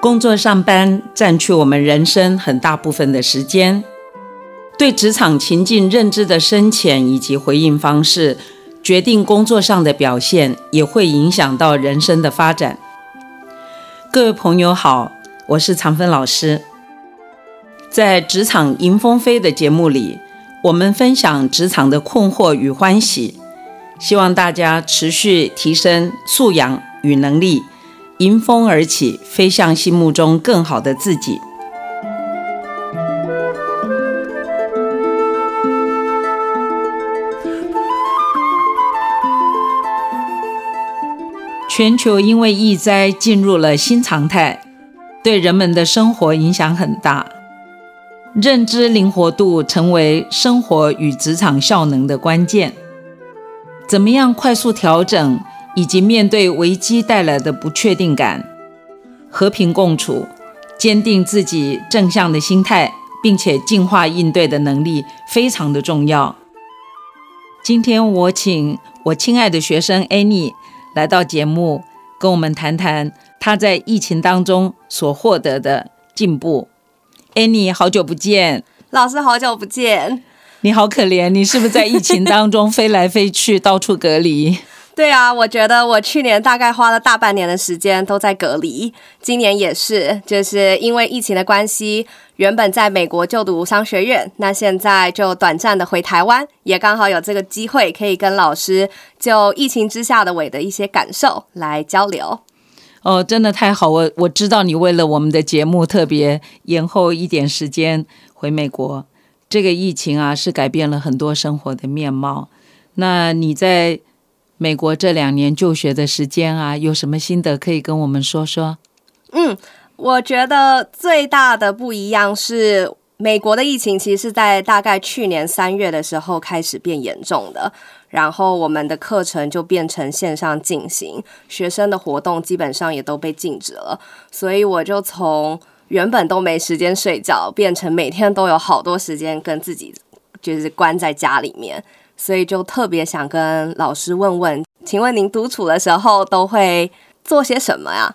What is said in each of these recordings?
工作上班占据我们人生很大部分的时间，对职场情境认知的深浅以及回应方式，决定工作上的表现，也会影响到人生的发展。各位朋友好，我是常芬老师。在职场迎风飞的节目里，我们分享职场的困惑与欢喜，希望大家持续提升素养与能力，迎风而起，飞向心目中更好的自己。全球因为疫灾进入了新常态，对人们的生活影响很大。认知灵活度成为生活与职场效能的关键。怎么样快速调整，以及面对危机带来的不确定感，和平共处，坚定自己正向的心态，并且进化应对的能力，非常的重要。今天我请我亲爱的学生 Annie 来到节目，跟我们谈谈她在疫情当中所获得的进步。Annie，好久不见，老师好久不见，你好可怜，你是不是在疫情当中飞来飞去，到处隔离？对啊，我觉得我去年大概花了大半年的时间都在隔离，今年也是，就是因为疫情的关系，原本在美国就读商学院，那现在就短暂的回台湾，也刚好有这个机会可以跟老师就疫情之下的我的一些感受来交流。哦，真的太好！我我知道你为了我们的节目特别延后一点时间回美国。这个疫情啊，是改变了很多生活的面貌。那你在美国这两年就学的时间啊，有什么心得可以跟我们说说？嗯，我觉得最大的不一样是，美国的疫情其实是在大概去年三月的时候开始变严重的。然后我们的课程就变成线上进行，学生的活动基本上也都被禁止了，所以我就从原本都没时间睡觉，变成每天都有好多时间跟自己就是关在家里面，所以就特别想跟老师问问，请问您独处的时候都会做些什么呀？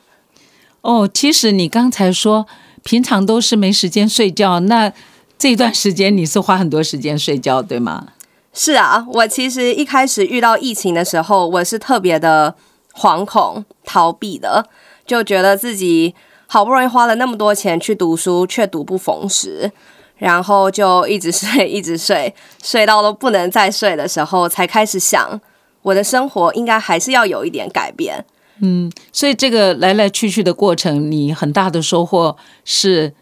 哦，其实你刚才说平常都是没时间睡觉，那这段时间你是花很多时间睡觉，对吗？是啊，我其实一开始遇到疫情的时候，我是特别的惶恐、逃避的，就觉得自己好不容易花了那么多钱去读书，却读不逢时，然后就一直睡，一直睡，睡到都不能再睡的时候，才开始想，我的生活应该还是要有一点改变。嗯，所以这个来来去去的过程，你很大的收获是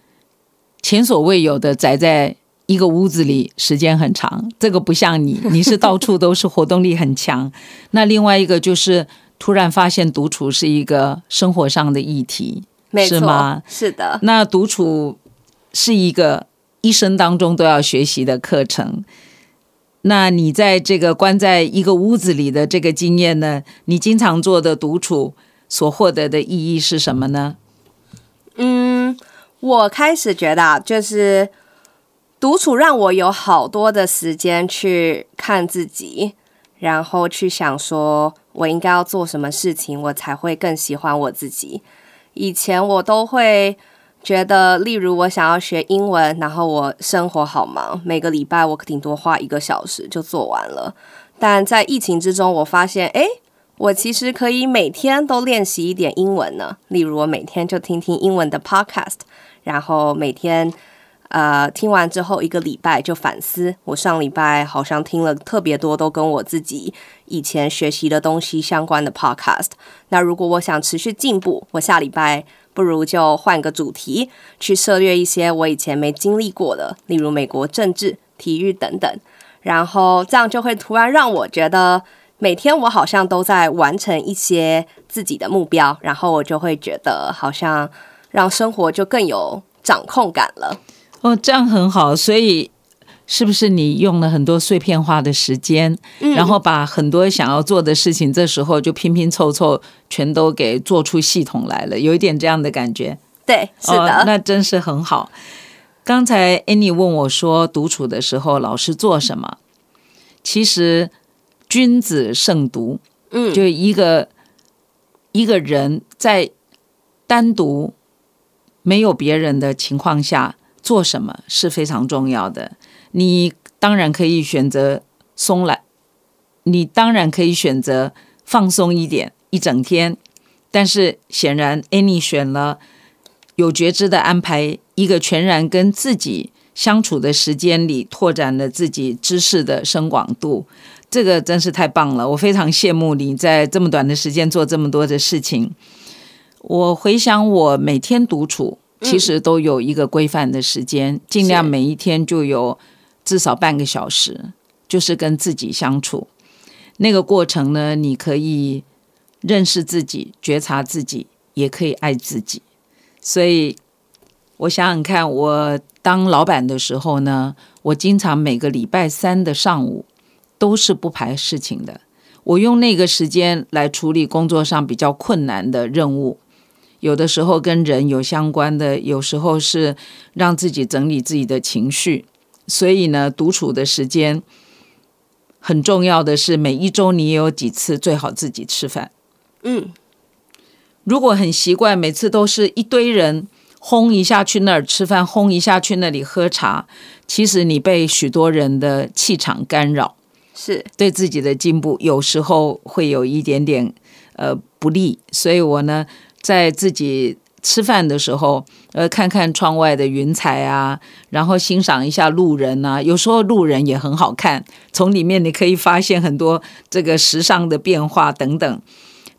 前所未有的宅在。一个屋子里时间很长，这个不像你，你是到处都是活动力很强。那另外一个就是突然发现独处是一个生活上的议题，是吗？是的。那独处是一个一生当中都要学习的课程。那你在这个关在一个屋子里的这个经验呢？你经常做的独处所获得的意义是什么呢？嗯，我开始觉得就是。独处让我有好多的时间去看自己，然后去想说我应该要做什么事情，我才会更喜欢我自己。以前我都会觉得，例如我想要学英文，然后我生活好忙，每个礼拜我顶多花一个小时就做完了。但在疫情之中，我发现，诶，我其实可以每天都练习一点英文呢。例如，我每天就听听英文的 podcast，然后每天。呃，听完之后一个礼拜就反思，我上礼拜好像听了特别多都跟我自己以前学习的东西相关的 podcast。那如果我想持续进步，我下礼拜不如就换个主题，去涉猎一些我以前没经历过的，例如美国政治、体育等等。然后这样就会突然让我觉得，每天我好像都在完成一些自己的目标，然后我就会觉得好像让生活就更有掌控感了。哦，这样很好，所以是不是你用了很多碎片化的时间，然后把很多想要做的事情，这时候就拼拼凑凑，全都给做出系统来了，有一点这样的感觉。对，是的，那真是很好。刚才 Annie 问我说，独处的时候老师做什么？其实君子慎独，嗯，就一个一个人在单独。没有别人的情况下做什么是非常重要的。你当然可以选择松懒，你当然可以选择放松一点一整天，但是显然 Annie 选了有觉知的安排一个全然跟自己相处的时间里，拓展了自己知识的深广度。这个真是太棒了，我非常羡慕你在这么短的时间做这么多的事情。我回想我每天独处，其实都有一个规范的时间，尽量每一天就有至少半个小时，就是跟自己相处。那个过程呢，你可以认识自己、觉察自己，也可以爱自己。所以，我想想看，我当老板的时候呢，我经常每个礼拜三的上午。都是不排事情的，我用那个时间来处理工作上比较困难的任务，有的时候跟人有相关的，有时候是让自己整理自己的情绪。所以呢，独处的时间很重要的是，每一周你也有几次最好自己吃饭。嗯，如果很习惯每次都是一堆人轰一下去那儿吃饭，轰一下去那里喝茶，其实你被许多人的气场干扰。是对自己的进步有时候会有一点点呃不利，所以我呢在自己吃饭的时候，呃看看窗外的云彩啊，然后欣赏一下路人啊，有时候路人也很好看，从里面你可以发现很多这个时尚的变化等等。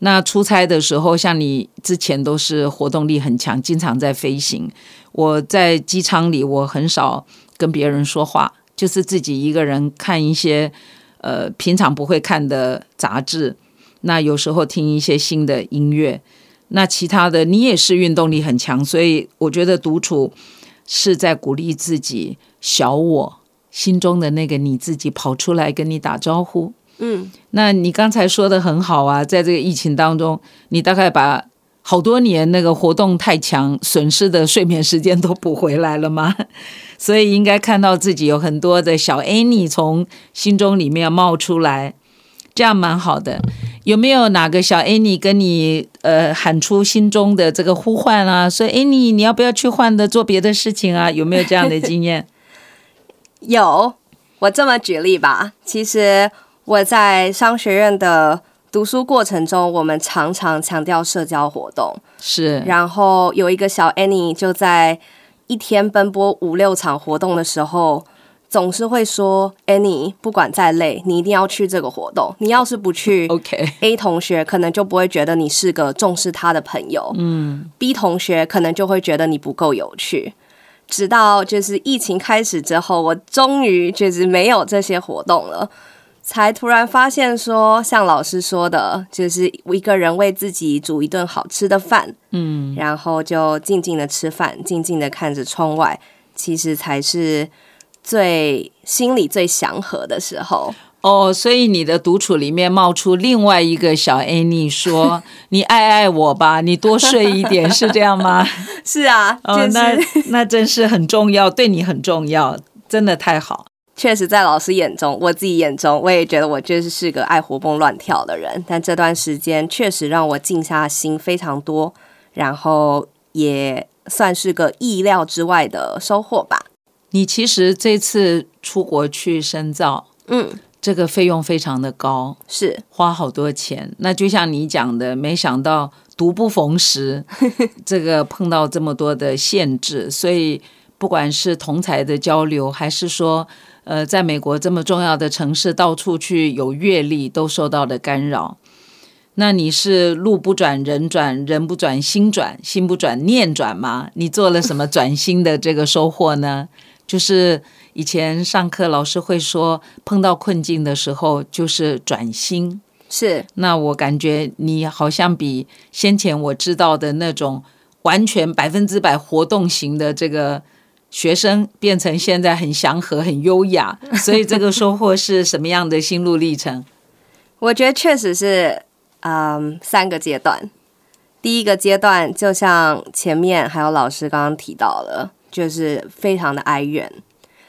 那出差的时候，像你之前都是活动力很强，经常在飞行。我在机舱里，我很少跟别人说话，就是自己一个人看一些。呃，平常不会看的杂志，那有时候听一些新的音乐，那其他的你也是运动力很强，所以我觉得独处是在鼓励自己小我心中的那个你自己跑出来跟你打招呼。嗯，那你刚才说的很好啊，在这个疫情当中，你大概把好多年那个活动太强损失的睡眠时间都补回来了吗？所以应该看到自己有很多的小 Annie 从心中里面冒出来，这样蛮好的。有没有哪个小 Annie 跟你呃喊出心中的这个呼唤啊？说 Annie 你要不要去换的做别的事情啊？有没有这样的经验？有，我这么举例吧。其实我在商学院的读书过程中，我们常常强调社交活动，是。然后有一个小 Annie 就在。一天奔波五六场活动的时候，总是会说：“Annie，不管再累，你一定要去这个活动。你要是不去，OK，A 同学可能就不会觉得你是个重视他的朋友。嗯，B 同学可能就会觉得你不够有趣。直到就是疫情开始之后，我终于就是没有这些活动了。”才突然发现，说像老师说的，就是一个人为自己煮一顿好吃的饭，嗯，然后就静静的吃饭，静静的看着窗外，其实才是最心里最祥和的时候。哦，所以你的独处里面冒出另外一个小 Annie 说：“ 你爱爱我吧，你多睡一点，是这样吗？” 是啊，哦，那那真是很重要，对你很重要，真的太好。确实，在老师眼中，我自己眼中，我也觉得我就是是个爱活蹦乱跳的人。但这段时间确实让我静下心非常多，然后也算是个意料之外的收获吧。你其实这次出国去深造，嗯，这个费用非常的高，是花好多钱。那就像你讲的，没想到独不逢时，这个碰到这么多的限制，所以不管是同才的交流，还是说。呃，在美国这么重要的城市，到处去有阅历都受到了干扰。那你是路不转人转，人不转心转，心不转念转吗？你做了什么转心的这个收获呢？就是以前上课老师会说，碰到困境的时候就是转心。是。那我感觉你好像比先前我知道的那种完全百分之百活动型的这个。学生变成现在很祥和、很优雅，所以这个收获是什么样的心路历程？我觉得确实是，嗯，三个阶段。第一个阶段就像前面还有老师刚刚提到了，就是非常的哀怨，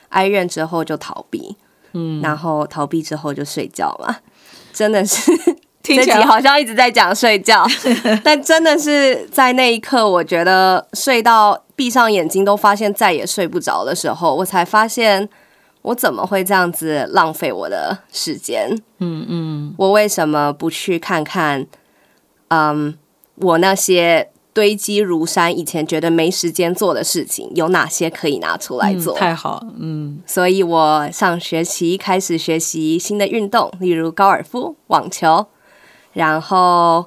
哀怨之后就逃避，嗯，然后逃避之后就睡觉嘛，真的是。这集好像一直在讲睡觉，但真的是在那一刻，我觉得睡到闭上眼睛都发现再也睡不着的时候，我才发现我怎么会这样子浪费我的时间？嗯嗯，我为什么不去看看？嗯，我那些堆积如山，以前觉得没时间做的事情，有哪些可以拿出来做？太好，嗯。所以我上学期开始学习新的运动，例如高尔夫、网球，然后。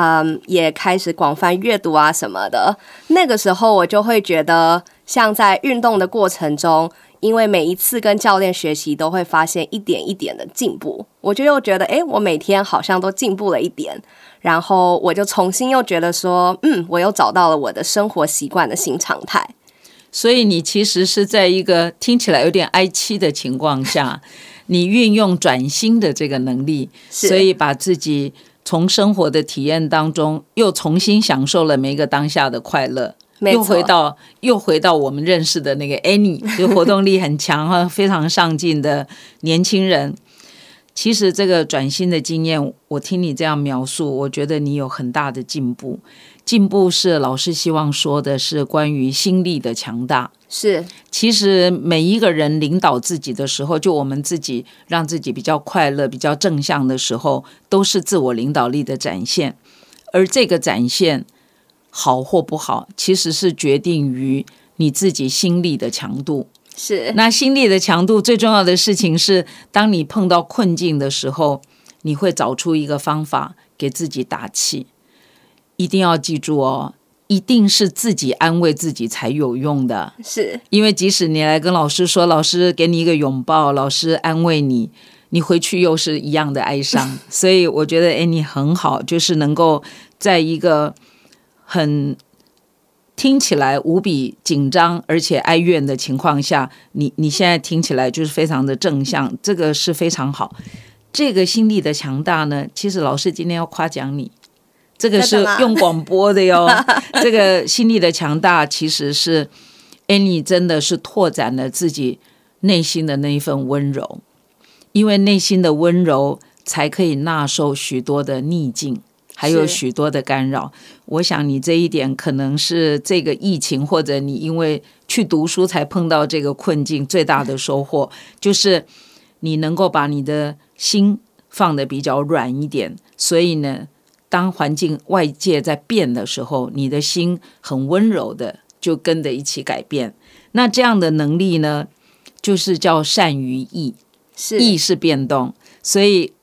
嗯，也开始广泛阅读啊什么的。那个时候我就会觉得，像在运动的过程中，因为每一次跟教练学习，都会发现一点一点的进步，我就又觉得，哎，我每天好像都进步了一点。然后我就重新又觉得说，嗯，我又找到了我的生活习惯的新常态。所以你其实是在一个听起来有点哀戚的情况下，你运用转心的这个能力，所以把自己。从生活的体验当中，又重新享受了每一个当下的快乐，又回到又回到我们认识的那个 Annie，就活动力很强哈，非常上进的年轻人。其实这个转型的经验，我听你这样描述，我觉得你有很大的进步。进步是老师希望说的是关于心力的强大。是，其实每一个人领导自己的时候，就我们自己让自己比较快乐、比较正向的时候，都是自我领导力的展现。而这个展现好或不好，其实是决定于你自己心力的强度。是，那心力的强度最重要的事情是，当你碰到困境的时候，你会找出一个方法给自己打气。一定要记住哦，一定是自己安慰自己才有用的。是因为即使你来跟老师说，老师给你一个拥抱，老师安慰你，你回去又是一样的哀伤。所以我觉得，哎，你很好，就是能够在一个很听起来无比紧张而且哀怨的情况下，你你现在听起来就是非常的正向，这个是非常好。这个心力的强大呢，其实老师今天要夸奖你。这个是 用广播的哟。这个心力的强大，其实是 Annie 真的是拓展了自己内心的那一份温柔，因为内心的温柔才可以纳受许多的逆境，还有许多的干扰。我想你这一点可能是这个疫情，或者你因为去读书才碰到这个困境最大的收获，就是你能够把你的心放的比较软一点，所以呢。当环境外界在变的时候，你的心很温柔的就跟着一起改变。那这样的能力呢，就是叫善于易，是意是变动。所以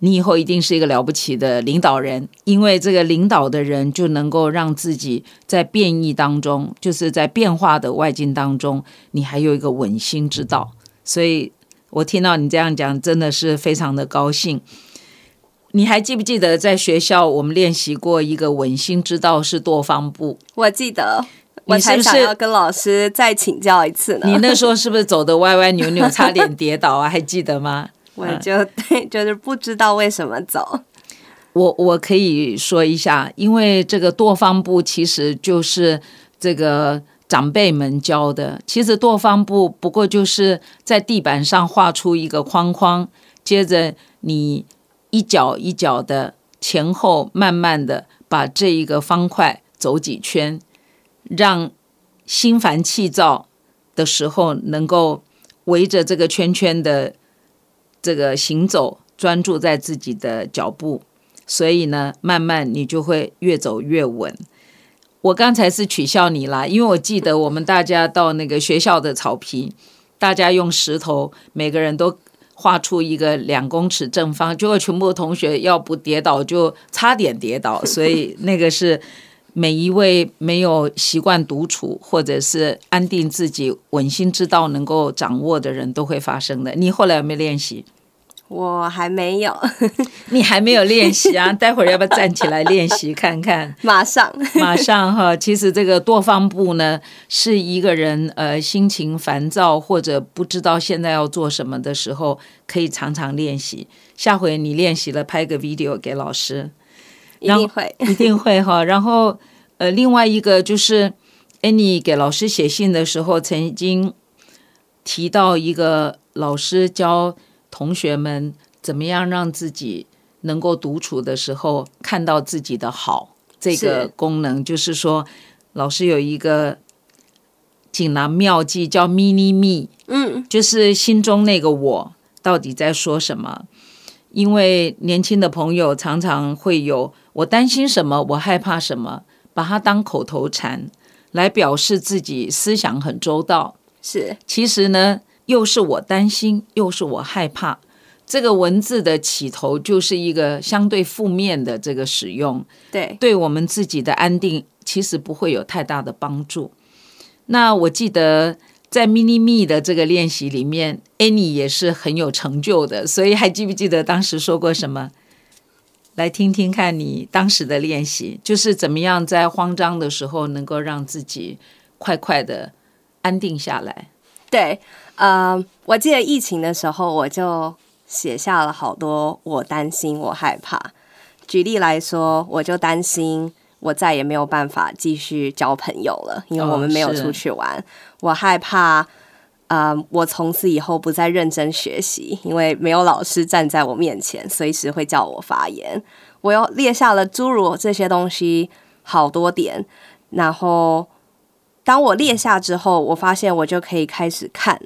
你以后一定是一个了不起的领导人，因为这个领导的人就能够让自己在变异当中，就是在变化的外境当中，你还有一个稳心之道。所以我听到你这样讲，真的是非常的高兴。你还记不记得在学校我们练习过一个稳心之道是多方步？我记得，我才想要跟老师再请教一次呢。你那时候是不是走的歪歪扭扭，差点跌倒啊？还记得吗？我就 对，就是不知道为什么走。我我可以说一下，因为这个多方步其实就是这个长辈们教的。其实多方步不过就是在地板上画出一个框框，接着你。一脚一脚的前后慢慢的把这一个方块走几圈，让心烦气躁的时候能够围着这个圈圈的这个行走，专注在自己的脚步，所以呢，慢慢你就会越走越稳。我刚才是取笑你啦，因为我记得我们大家到那个学校的草皮，大家用石头，每个人都。画出一个两公尺正方，结果全部同学要不跌倒就差点跌倒，所以那个是每一位没有习惯独处或者是安定自己稳心之道能够掌握的人都会发生的。你后来有没有练习？我还没有，你还没有练习啊？待会儿要不要站起来练习看看？马上，马上哈！其实这个多方步呢，是一个人呃心情烦躁或者不知道现在要做什么的时候，可以常常练习。下回你练习了，拍个 video 给老师，一定会，一定会哈。然后呃，另外一个就是 Annie 给老师写信的时候，曾经提到一个老师教。同学们怎么样让自己能够独处的时候看到自己的好？这个功能就是说，老师有一个锦囊妙计，叫 “mini me”，嗯，就是心中那个我到底在说什么。因为年轻的朋友常常会有我担心什么，我害怕什么，把它当口头禅来表示自己思想很周到。是，其实呢，又是我担心，又是我害怕。这个文字的起头就是一个相对负面的这个使用，对，对我们自己的安定其实不会有太大的帮助。那我记得在 Mini Me 的这个练习里面，Annie 也是很有成就的，所以还记不记得当时说过什么？来听听看你当时的练习，就是怎么样在慌张的时候能够让自己快快的安定下来。对，呃，我记得疫情的时候，我就。写下了好多，我担心，我害怕。举例来说，我就担心我再也没有办法继续交朋友了，因为我们没有出去玩。我害怕，啊，我从此以后不再认真学习，因为没有老师站在我面前，随时会叫我发言。我又列下了诸如这些东西好多点，然后当我列下之后，我发现我就可以开始看。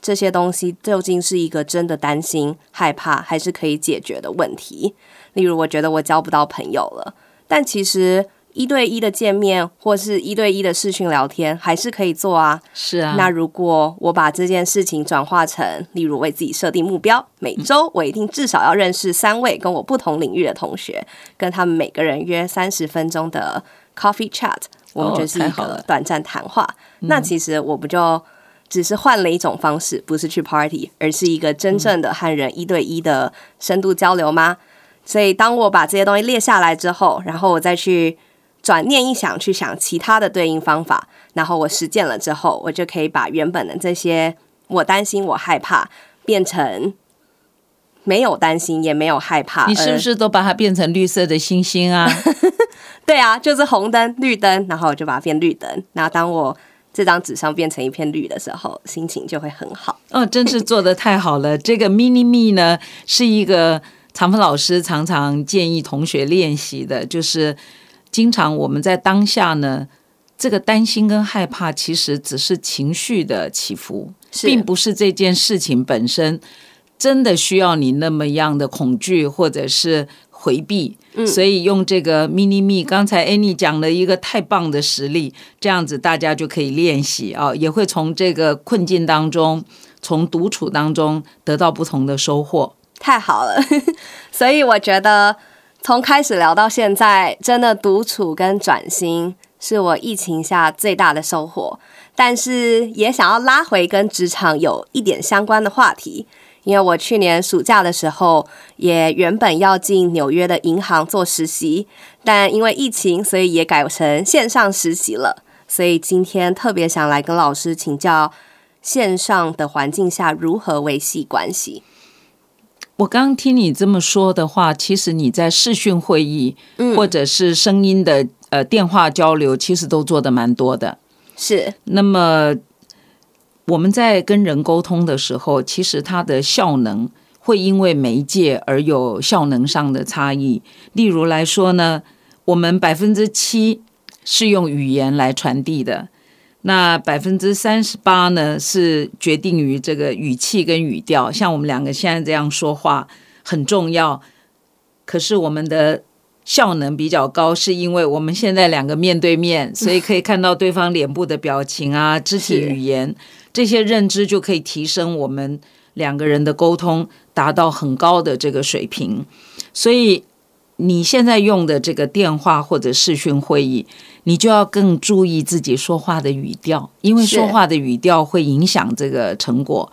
这些东西究竟是一个真的担心、害怕，还是可以解决的问题？例如，我觉得我交不到朋友了，但其实一对一的见面或是一对一的视讯聊天还是可以做啊。是啊。那如果我把这件事情转化成，例如为自己设定目标，每周我一定至少要认识三位跟我不同领域的同学，跟他们每个人约三十分钟的 coffee chat，我们就是一个短暂谈话。那其实我不就。只是换了一种方式，不是去 party，而是一个真正的和人一对一的深度交流吗？所以，当我把这些东西列下来之后，然后我再去转念一想，去想其他的对应方法，然后我实践了之后，我就可以把原本的这些我担心、我害怕，变成没有担心也没有害怕。你是不是都把它变成绿色的星星啊？对啊，就是红灯、绿灯，然后我就把它变绿灯。然后当我这张纸上变成一片绿的时候，心情就会很好。哦，真是做的太好了！这个 mini me 呢，是一个长风老师常常建议同学练习的，就是经常我们在当下呢，这个担心跟害怕其实只是情绪的起伏，并不是这件事情本身真的需要你那么样的恐惧或者是。回避，所以用这个 mini me。刚才 Annie 讲了一个太棒的实例，这样子大家就可以练习啊，也会从这个困境当中，从独处当中得到不同的收获。太好了，所以我觉得从开始聊到现在，真的独处跟转型是我疫情下最大的收获。但是也想要拉回跟职场有一点相关的话题。因为我去年暑假的时候，也原本要进纽约的银行做实习，但因为疫情，所以也改成线上实习了。所以今天特别想来跟老师请教，线上的环境下如何维系关系。我刚听你这么说的话，其实你在视讯会议，或者是声音的呃电话交流，其实都做的蛮多的。是，那么。我们在跟人沟通的时候，其实它的效能会因为媒介而有效能上的差异。例如来说呢，我们百分之七是用语言来传递的，那百分之三十八呢是决定于这个语气跟语调。像我们两个现在这样说话很重要，可是我们的效能比较高，是因为我们现在两个面对面，所以可以看到对方脸部的表情啊、肢体语言。这些认知就可以提升我们两个人的沟通，达到很高的这个水平。所以你现在用的这个电话或者视讯会议，你就要更注意自己说话的语调，因为说话的语调会影响这个成果。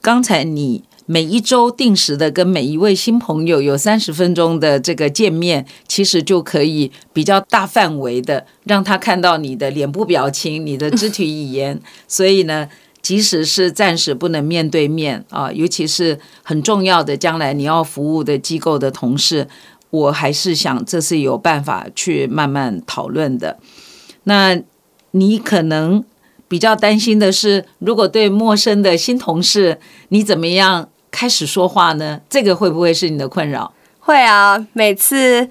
刚才你每一周定时的跟每一位新朋友有三十分钟的这个见面，其实就可以比较大范围的让他看到你的脸部表情、你的肢体语言。所以呢。即使是暂时不能面对面啊，尤其是很重要的将来你要服务的机构的同事，我还是想这是有办法去慢慢讨论的。那你可能比较担心的是，如果对陌生的新同事，你怎么样开始说话呢？这个会不会是你的困扰？会啊，每次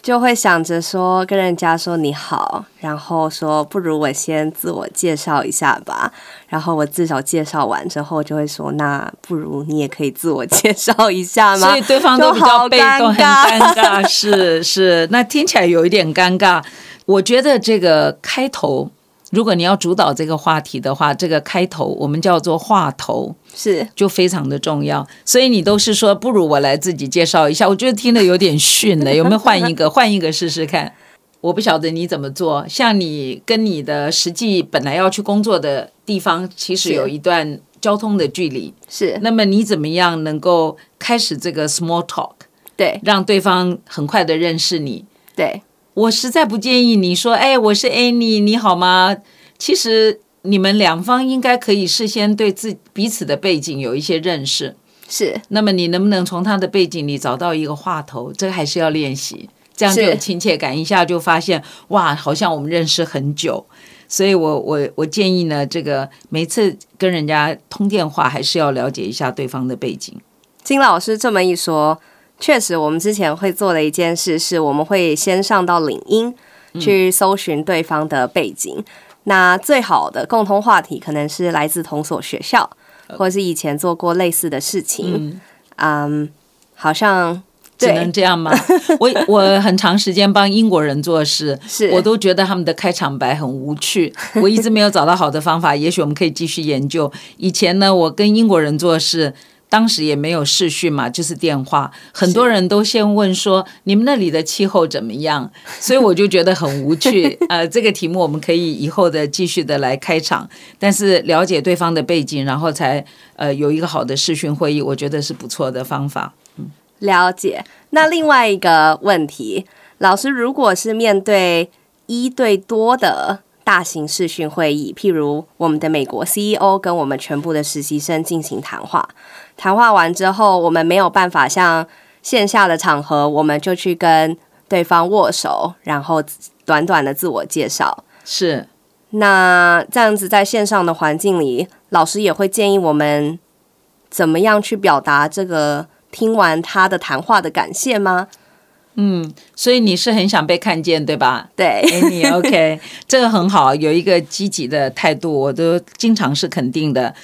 就会想着说跟人家说你好，然后说不如我先自我介绍一下吧。然后我自我介绍完之后，就会说那不如你也可以自我介绍一下吗？所以对方都比较被动，很尴尬。是是，那听起来有一点尴尬。我觉得这个开头。如果你要主导这个话题的话，这个开头我们叫做话头，是就非常的重要。所以你都是说，不如我来自己介绍一下。我觉得听的有点逊了，有没有换一个？换一个试试看。我不晓得你怎么做。像你跟你的实际本来要去工作的地方，其实有一段交通的距离。是。那么你怎么样能够开始这个 small talk？对，让对方很快的认识你。对。我实在不建议你说，哎，我是 Annie，你好吗？其实你们两方应该可以事先对自彼此的背景有一些认识。是。那么你能不能从他的背景里找到一个话头？这个还是要练习，这样就有亲切感，一下就发现哇，好像我们认识很久。所以我我我建议呢，这个每次跟人家通电话，还是要了解一下对方的背景。金老师这么一说。确实，我们之前会做的一件事是，我们会先上到领英去搜寻对方的背景。那最好的共通话题可能是来自同所学校，或者是以前做过类似的事情。嗯，好像只能这样吗？我我很长时间帮英国人做事，是我都觉得他们的开场白很无趣。我一直没有找到好的方法，也许我们可以继续研究。以前呢，我跟英国人做事。当时也没有视讯嘛，就是电话。很多人都先问说：“你们那里的气候怎么样？” 所以我就觉得很无趣。呃，这个题目我们可以以后的继续的来开场，但是了解对方的背景，然后才呃有一个好的视讯会议，我觉得是不错的方法。嗯，了解。那另外一个问题，老师如果是面对一对多的。大型视讯会议，譬如我们的美国 CEO 跟我们全部的实习生进行谈话，谈话完之后，我们没有办法像线下的场合，我们就去跟对方握手，然后短短的自我介绍。是，那这样子在线上的环境里，老师也会建议我们怎么样去表达这个听完他的谈话的感谢吗？嗯，所以你是很想被看见，对吧？对，你 OK，这个很好，有一个积极的态度，我都经常是肯定的。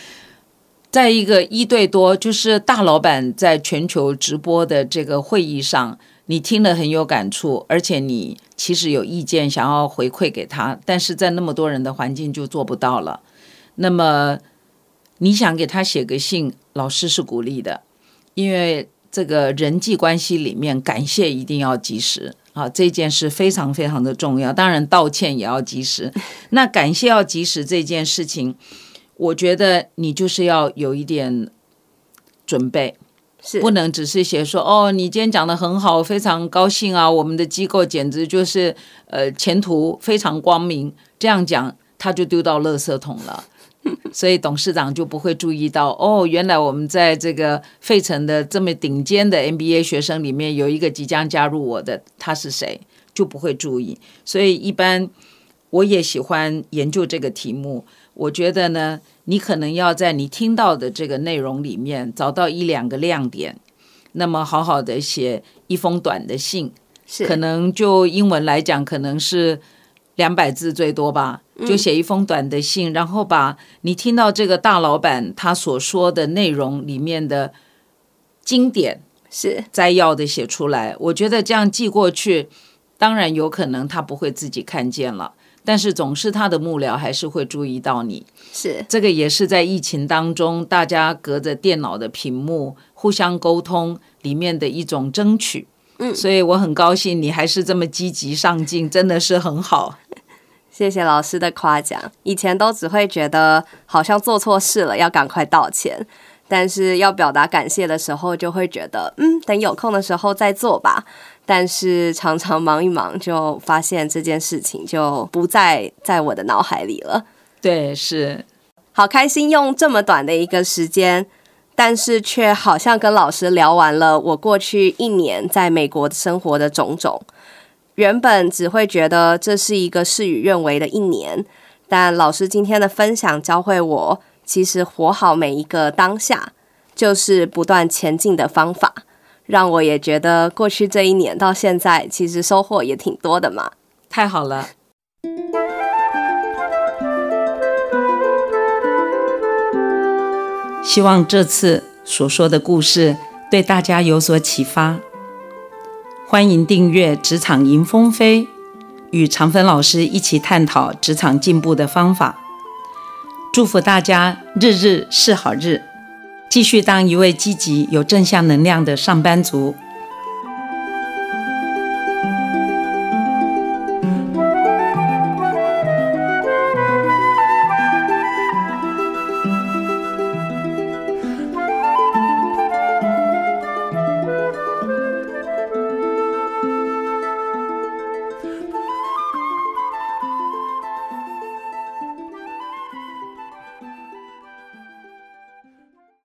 在一个一对多，就是大老板在全球直播的这个会议上，你听了很有感触，而且你其实有意见想要回馈给他，但是在那么多人的环境就做不到了。那么你想给他写个信，老师是鼓励的，因为。这个人际关系里面，感谢一定要及时啊！这件事非常非常的重要。当然，道歉也要及时。那感谢要及时这件事情，我觉得你就是要有一点准备，是不能只是写说哦，你今天讲的很好，非常高兴啊！我们的机构简直就是呃前途非常光明。这样讲，他就丢到垃圾桶了。所以董事长就不会注意到哦，原来我们在这个费城的这么顶尖的 MBA 学生里面有一个即将加入我的，他是谁？就不会注意。所以一般我也喜欢研究这个题目。我觉得呢，你可能要在你听到的这个内容里面找到一两个亮点，那么好好的写一封短的信，是可能就英文来讲，可能是。两百字最多吧，就写一封短的信，然后把你听到这个大老板他所说的内容里面的经典是摘要的写出来。我觉得这样寄过去，当然有可能他不会自己看见了，但是总是他的幕僚还是会注意到你。是这个也是在疫情当中，大家隔着电脑的屏幕互相沟通里面的一种争取。嗯，所以我很高兴你还是这么积极上进，真的是很好。谢谢老师的夸奖。以前都只会觉得好像做错事了要赶快道歉，但是要表达感谢的时候就会觉得嗯，等有空的时候再做吧。但是常常忙一忙，就发现这件事情就不再在我的脑海里了。对，是好开心用这么短的一个时间。但是却好像跟老师聊完了我过去一年在美国生活的种种。原本只会觉得这是一个事与愿违的一年，但老师今天的分享教会我，其实活好每一个当下就是不断前进的方法。让我也觉得过去这一年到现在，其实收获也挺多的嘛。太好了。希望这次所说的故事对大家有所启发。欢迎订阅《职场迎风飞》，与长芬老师一起探讨职场进步的方法。祝福大家日日是好日，继续当一位积极、有正向能量的上班族。